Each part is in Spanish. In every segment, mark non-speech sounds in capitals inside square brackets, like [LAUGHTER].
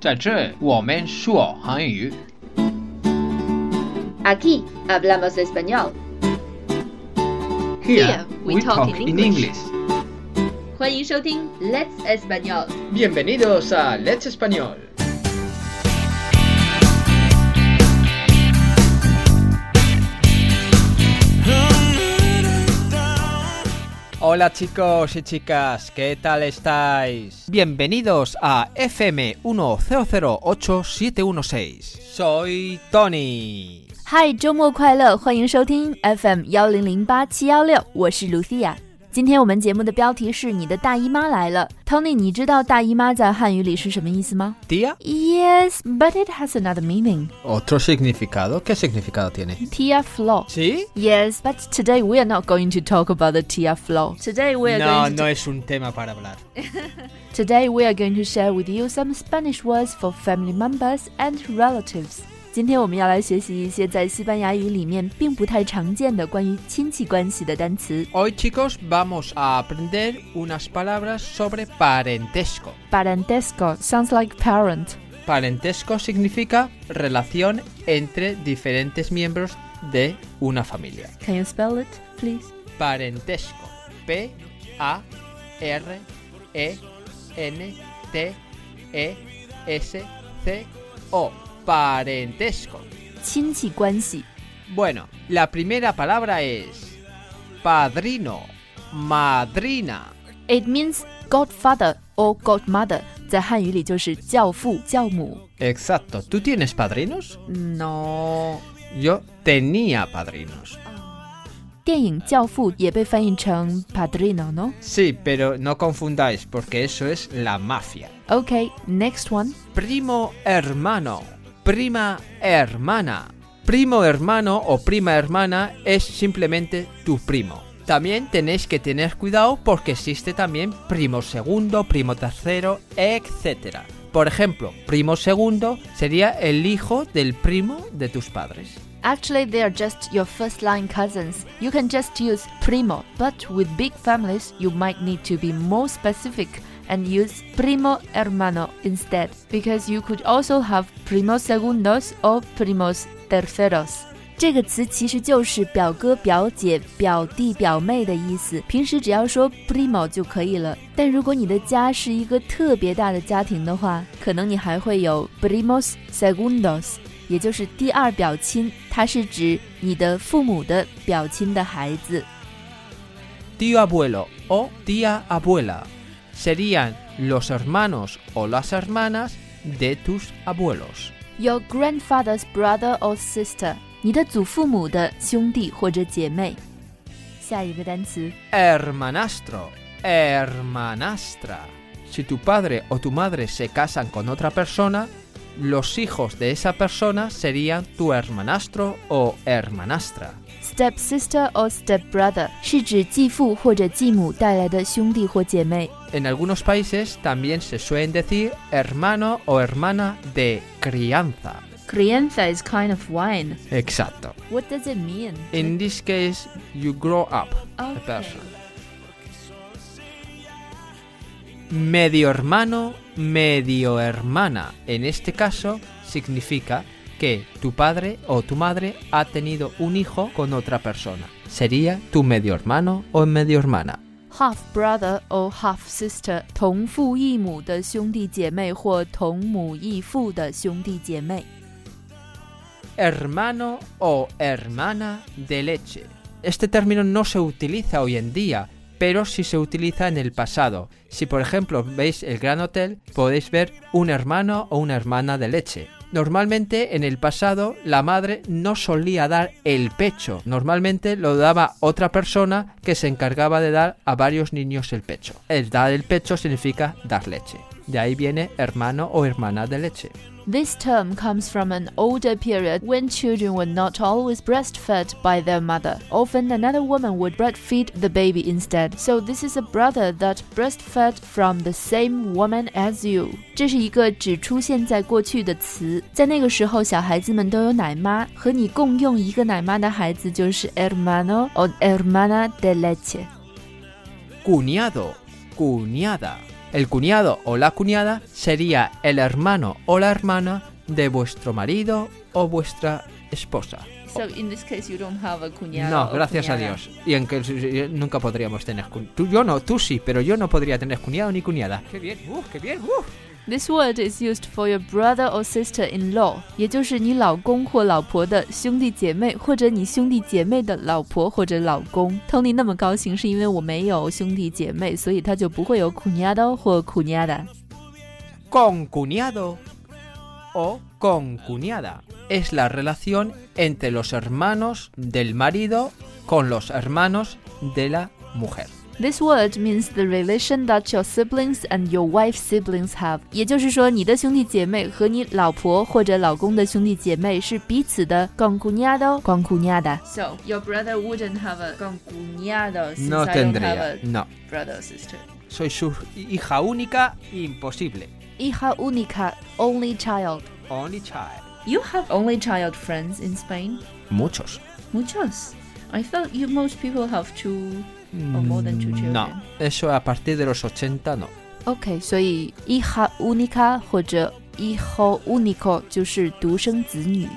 在这我们说韩语。 Aquí hablamos español. Here we talk in English. 欢迎收听 Let's Español。 Bienvenidos a Let's Español. Hola chicos y chicas, ¿qué tal estáis? Bienvenidos a FM 1008716. Soy Tony. 嗨，周末快乐！欢迎收听 FM 幺零零八七幺六，我是 Lucia。 今天我们节目的标题是“你的大姨妈来了”。Tony，你知道大姨妈在汉语里是什么意思吗 ¿Tía? ？Yes, but it has another meaning. ¿Otro significado? ¿Qué significado tiene? Tia flow. ¿Sí? Yes, but today we are not going to talk about the Tia flow. Today we are No, going to no es un tema para hablar. Today we are going to share with you some Spanish words for family members and relatives. 今天我们要来学习一些在西班牙语里面并不太常见的关于亲戚关系的单词。 Hoy chicos vamos a aprender unas palabras sobre parentesco. Parentesco sounds like parent. Parentesco significa relación entre diferentes miembros de una familia. Can you spell it, please? Parentesco. P A R E N T E S C O. Parentesco. 亲戚关系。 Bueno, la primera palabra es padrino, madrina. It means godfather or godmother，在汉语里就是教父、教母。 Exacto. ¿Tú tienes padrinos? No。 Yo tenía padrinos. 电影《教父》也被翻译成 padrino，no？ Sí, pero no confundáis porque eso es la mafia. Okay, next one. Primo hermano, prima hermana. Primo hermano o prima hermana es simplemente tu primo. También tenéis que tener cuidado porque existe también primo segundo, primo tercero, etc. Por ejemplo, primo segundo sería el hijo del primo de tus padres. Actually, they are just your first line cousins. You can just use primo, but with big families, you might need to be more specific and use primo hermano instead, because you could also have primos segundos or primos terceros. 这个词其实就是表哥、表姐、表弟、表妹的意思，平时只要说 primo 就可以了。但如果你的家是一个特别大的家庭的话，可能你还会有 primos segundos。也就是第二表亲，它是指你的父母的表亲的孩子。 tío abuelo o tía abuela serían los hermanos o las hermanas de tus abuelos. Your grandfather's brother or sister，你的祖父母的兄弟或者姐妹。下一个单词 Hermanastro, hermanastra. Si tu padre o tu madre se casan con otra persona, los hijos de esa persona serían tu hermanastro o hermanastra. stepsister or stepbrother，是指继父或者继母带来的兄弟或姐妹。 En algunos países también se suelen decir hermano o hermana de crianza. Crianza is kind of wine. Exacto. What does it mean? In this case, you grow up a person. Medio hermano, medio hermana. En este caso, significa que tu padre o tu madre ha tenido un hijo con otra persona. Sería tu medio hermano o medio hermana half brother or half sister，同父异母的兄弟姐妹或同母异父的兄弟姐妹。 Hermano o hermana de leche. Este término no se utiliza hoy en día, pero sí se utiliza en el pasado. Si por ejemplo veis el Gran Hotel, podéis ver un hermano o una hermana de leche. Normalmente en el pasado la madre no solía dar el pecho, normalmente lo daba otra persona que se encargaba de dar a varios niños el pecho. El dar el pecho significa dar leche. De ahí viene hermano o hermana de leche. This term comes from an older period when children were not always breastfed by their mother. Often another woman would breastfeed the baby instead. So this is a brother that breastfed from the same woman as you. 这是一个只出现在过去的词，在那个时候，小孩子们都有奶妈，和你共用一个奶妈的孩子就是 hermano o hermana de leche。 Cuñado, cuñada. El cuñado o la cuñada sería el hermano o la hermana de vuestro marido o vuestra esposa. So in this case, you don't have a cuñado. No, gracias a. Dios. Y en que eh, nunca podríamos tener cuñado. Tú, yo no, tú sí, pero yo no podría tener cuñado ni cuñada. Qué bien, uf, qué bien, uf. This word is used for your brother or sister-in-law，也就是你老公或老婆的兄弟姐妹，或者你兄弟姐妹的老婆或者老公。Tony 那么高兴，是因为我没有兄弟姐妹，所以他就不会有 cuñado 或 cuñada。 Con cuñado o con cuñada. Es la relación entre los hermanos del marido con los hermanos de la mujer. This word means the relation that your siblings and your wife's siblings have，也就是说，你的兄弟姐妹和你老婆或者老公的兄弟姐妹是彼此的 con cuñado con cuñada。So your brother wouldn't have a con cuñado since No I don't have tendría. a No. brother or sister. Soy su hija única, imposible. Hija única, only child. Only child. You have only child friends in Spain? Muchos. Muchos. I thought you most people have two or more than two children. No, eso a partir de los 80 no. OK，所以 hija única 或者 hijo único 就是独生子女。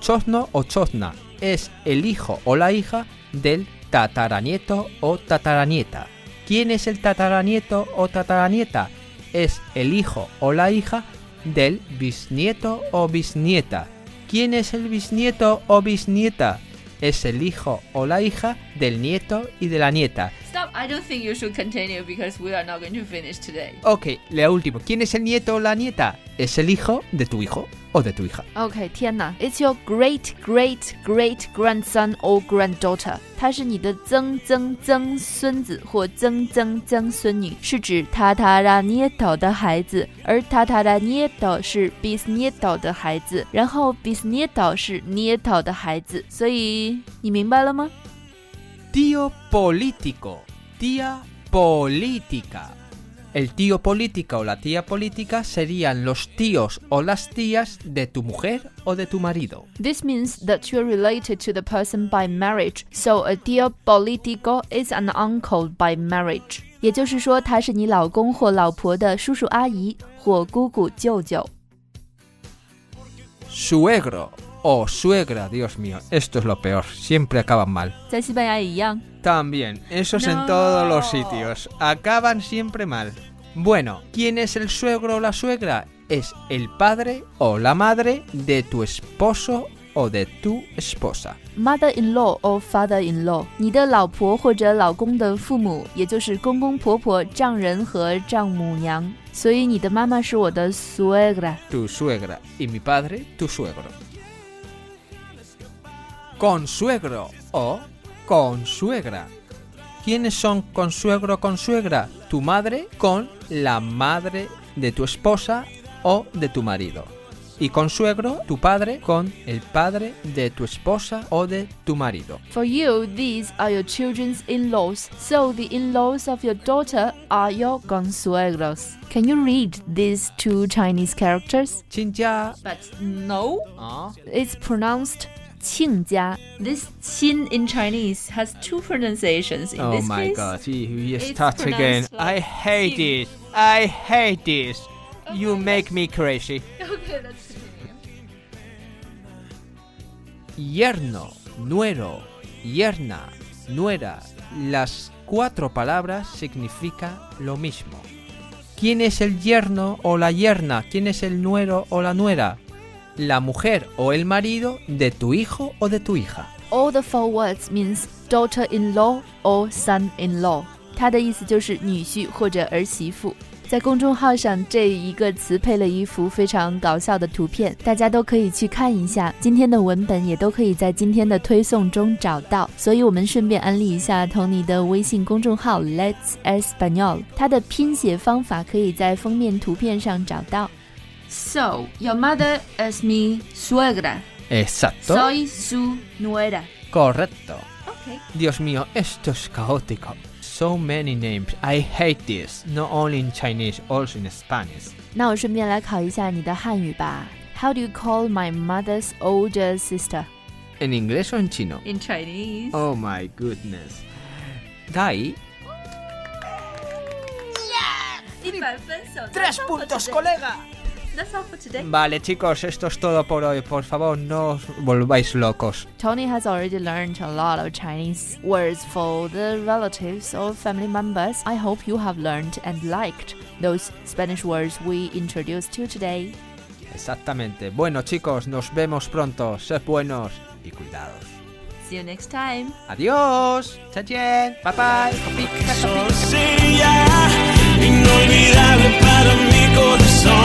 Chosno o chosna es el hijo o la hija del tataranieto o tataranieta. ¿Quién es el tataranieto o tataranieta? Es el hijo o la hija del bisnieto o bisnieta. ¿Quién es el bisnieto o bisnieta? Es el hijo o la hija del nieto y de la nieta. Stop! I don't think you should continue because we are not going to finish today. Ok, la último. ¿Quién es el nieto o la nieta? Es el hijo de tu hijo o de tu hija. OK，天哪！It's your great great great grandson or granddaughter，他是你的曾曾曾孙子或曾曾曾孙女，是指 tataranieto 的孩子，而 tataranieto 是 bisnieto 的孩子，然后 bisnieto 是 nieto 的孩子，所以你明白了吗？ Tío político. Tía política. El tío política o la tía política serían los tíos o las tías de tu mujer o de tu marido. This means that you're related to the person by marriage, so a tío político is an uncle by marriage. 也就是说，他是你老公或老婆的叔叔阿姨或姑姑舅舅。 Suegro o suegra, Dios mío, esto es lo peor, siempre acaban mal. 在西班牙也一样。 También, esos en No. todos los sitios, acaban siempre mal. Bueno, ¿quién es el suegro o la suegra? Es el padre o la madre de tu esposo o de tu esposa. Mother-in-law or father-in-law，你的老婆或者老公的父母，也就是公公婆婆、丈人和丈母娘。所以你的妈妈是我的 suegra。 tu suegra y mi padre tu suegro. Consuegro o consuegra. ¿Quiénes son consuegro o consuegra? Tu madre con la madre de tu esposa o de tu marido. Y consuegro, tu padre con el padre de tu esposa o de tu marido. For you, these are your children's in-laws, so the in-laws of your daughter are your consuegros. Can you read these two Chinese characters? Chinja. But no, Ah. it's pronounced 亲家. This 亲 in Chinese has two pronunciations. In Oh this my case, god, see, we it's start again. pronounced I like hate Sim. this. I hate this. You make me crazy. [LAUGHS] Okay, let's continue. yerno, nuero, yerna, nuera. Las cuatro palabras significan lo mismo. ¿Quién es el yerno o la yerna? ¿Quién es el nuero o la nuera? La mujer o el marido de tu hijo o de tu hija. All the four words means daughter-in-law or son-in-law。它的意思就是女婿或者儿媳妇。在公众号上，这一个词配了一幅非常搞笑的图片，大家都可以去看一下。今天的文本也都可以在今天的推送中找到。所以我们顺便安利一下 Tony 的微信公众号 Let's Espanol，它的拼写方法可以在封面图片上找到。So your mother is mi suegra. Exacto. Soy su nuera. Correcto. Okay. Dios mío, esto es caótico. So many names. I hate this. Not only in Chinese, also in Spanish. 那我顺便来考一下你的汉语吧。How do you call my mother's older sister? ¿En inglés o en chino? In Chinese. Oh my goodness. Dai. 一百分手 ¡Tres puntos, colega! That's all for today. Vale, chicos, esto es todo por hoy. Por favor, no os volváis locos. Tony has already learned a lot of Chinese words for the relatives or family members. I hope you have learned and liked those Spanish words we introduced to today. Exactamente. Bueno, chicos, nos vemos pronto. Sed buenos y cuidados. See you next time. Adiós. Chachien. Bye bye. Inolvidable para mi corazón.